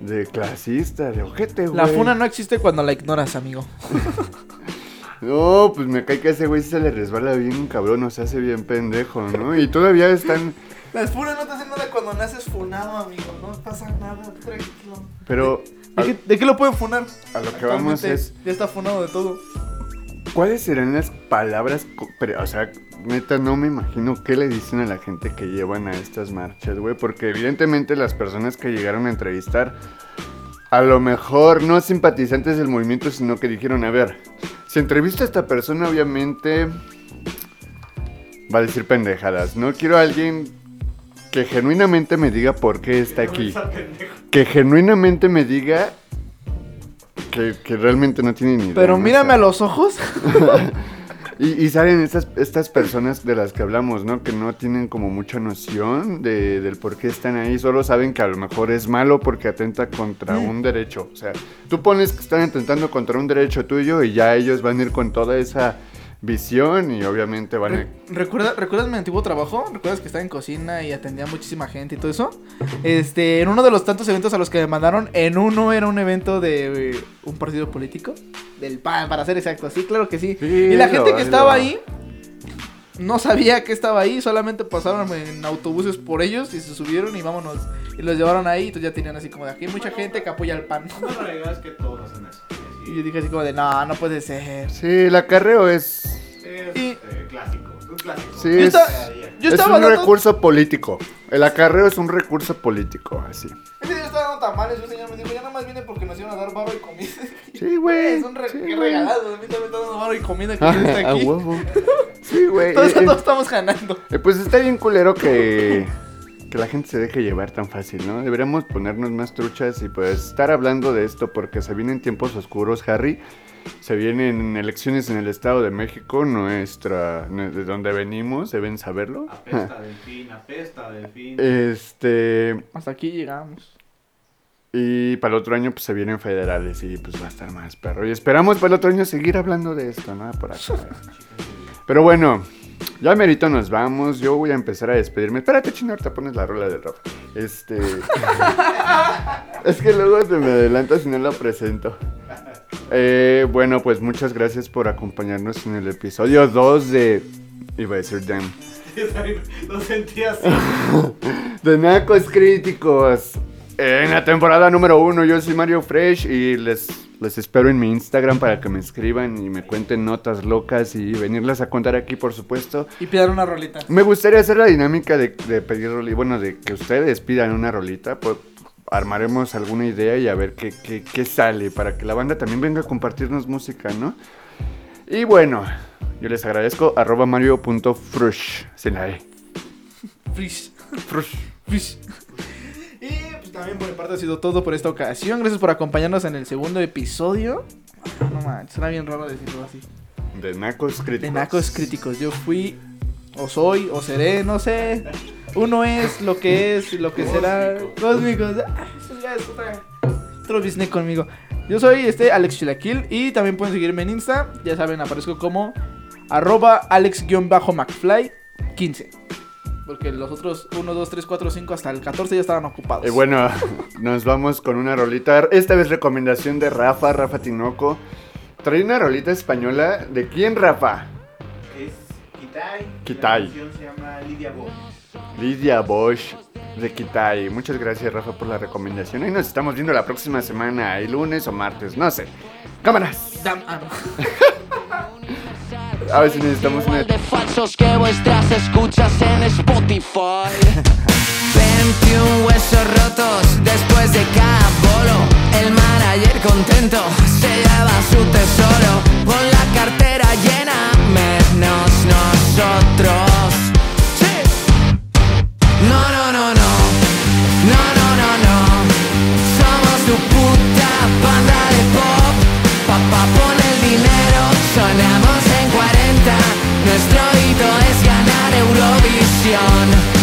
de clasista, de ojete, güey. La funa no existe cuando la ignoras, amigo. No, pues me cae que a ese güey se le resbala bien cabrón, o se hace bien pendejo, ¿no? Y todavía están... Las funas no te hacen nada cuando naces funado, amigo. No pasa nada, tranquilo. Pero... ¿De qué, de qué lo pueden funar? A lo que vamos es- Ya está funado de todo. ¿Cuáles serán las palabras? pero, o sea, neta, no me imagino qué le dicen a la gente que llevan a estas marchas, güey. Porque evidentemente las personas que llegaron a entrevistar, a lo mejor no simpatizantes del movimiento, sino que dijeron, a ver, si entrevista a esta persona, obviamente va a decir pendejadas. No quiero a alguien que genuinamente me diga por qué está aquí. Que genuinamente me diga que, que realmente no tiene ni idea. Pero mírame a los ojos. y, y salen estas, estas personas de las que hablamos, ¿no? Que no tienen como mucha noción de, del por qué están ahí. Solo saben que a lo mejor es malo porque atenta contra un derecho. O sea, tú pones que están atentando contra un derecho tuyo y ya ellos van a ir con toda esa visión y obviamente van a... Re- ¿Recuerda, ¿Recuerdas mi antiguo trabajo? ¿Recuerdas que estaba en cocina y atendía a muchísima gente y todo eso? Este, en uno de los tantos eventos a los que me mandaron, en uno era un evento de eh, un partido político. Del PAN, para ser exacto. Sí, claro que sí. Sí, y la gente que estaba ahí no sabía que estaba ahí, solamente pasaron en autobuses por ellos y se subieron y vámonos. Y los llevaron ahí y entonces ya tenían así como de aquí hay mucha gente que apoya al PAN. Realidad es que todos hacen eso. Y yo dije así como de no, no puede ser. Sí, el acarreo es... Es Y- este, clásico, es un clásico. Sí, Yo, es, estaba- yo es estaba un dando- recurso político. El acarreo es un recurso político, así. Ese día estaba dando tamales un señor me dijo, ya nada más viene porque nos iban a dar barro y comida. Sí, güey. Es un re sí, regalado, a mí también me están dando barro y comida que Ah, está a aquí. huevo. Sí, güey. Todos, Eh, eh, todos estamos ganando. eh, pues está bien culero que, que la gente se deje llevar tan fácil, ¿no? Deberíamos ponernos más truchas y pues estar hablando de esto porque se vienen tiempos oscuros, Harry. Se vienen elecciones en el Estado de México, nuestra, de donde venimos, deben saberlo. Apesta delfín, apesta delfín. Este, Hasta aquí llegamos. y para el otro año pues se vienen federales y pues va a estar más perro. Y esperamos para el otro año seguir hablando de esto, ¿no? Por acá. Pero bueno, ya merito nos vamos. Yo voy a empezar a despedirme. Espérate, chino, ahorita pones la rola de Rafa. Este. es que luego se me adelanta si no lo presento. Eh, bueno, pues muchas gracias por acompañarnos en el episodio 2 de. Iba a decir Damn. Lo sentí así. De Nacos Críticos. En la temporada número uno, yo soy Mario Fresh y les, les espero en mi Instagram para que me escriban y me cuenten notas locas y venirlas a contar aquí, por supuesto. Y pidan una rolita. Me gustaría hacer la dinámica de, de pedir rolita, bueno, de que ustedes pidan una rolita, pues armaremos alguna idea y a ver qué, qué, qué sale para que la banda también venga a compartirnos música, ¿no? Y bueno, yo les agradezco, arroba mario.frush, sin la E. Frish. Frush. Frish. También por mi parte ha sido todo por esta ocasión. Gracias por acompañarnos en el segundo episodio. No manches, suena bien raro decirlo así. De Nacos Críticos. De Nacos Críticos. Yo fui, o soy, o seré, no sé. Uno es lo que es, lo que será. Cósmico. Ah, Eso ya es otra, otro business conmigo. Yo soy este Alex Chilaquil y también pueden seguirme en Insta. Ya saben, aparezco como arroba alex-mcfly15. Porque los otros 1, 2, 3, 4, 5 hasta el 14 ya estaban ocupados. Y bueno, nos vamos con una rolita. Esta vez recomendación de Rafa, Rafa Tinoco. Trae una rolita española. ¿De quién, Rafa? Es Kitai. Kitai. La canción se llama Lidia Bosch. Lidia Bosch de Kitai. Muchas gracias, Rafa, por la recomendación. Ahí nos estamos viendo la próxima semana, el lunes o martes, no sé. ¡Cámaras! A ver si necesitamos una. De falsos que vuestras escuchas en Spotify. 21 huesos rotos después de cada bolo. El manager contento se lleva su tesoro. Con la cartera llena, menos nosotros. Sí. No, no, no. No, Es ganar Eurovisión.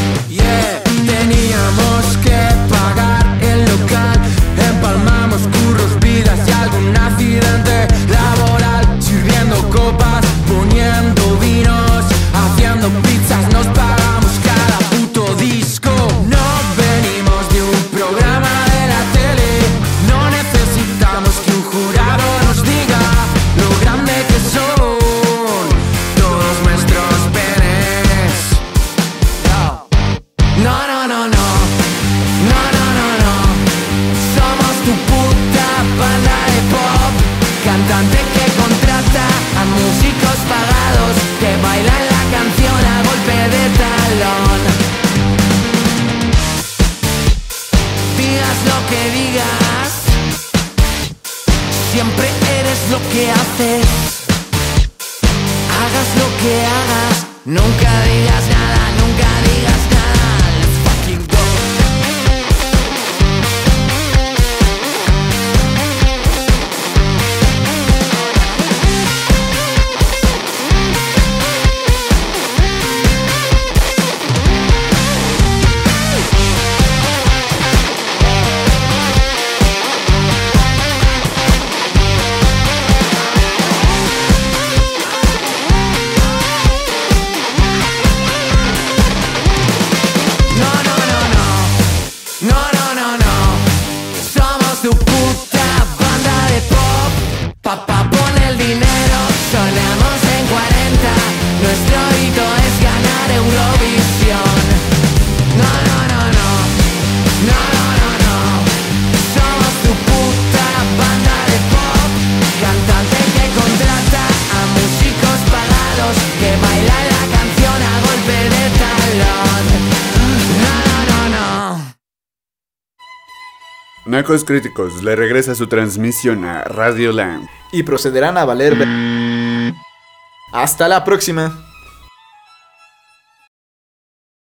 Críticos le regresa su transmisión a Radio Land. Y procederán a valer... Mm. Hasta la próxima.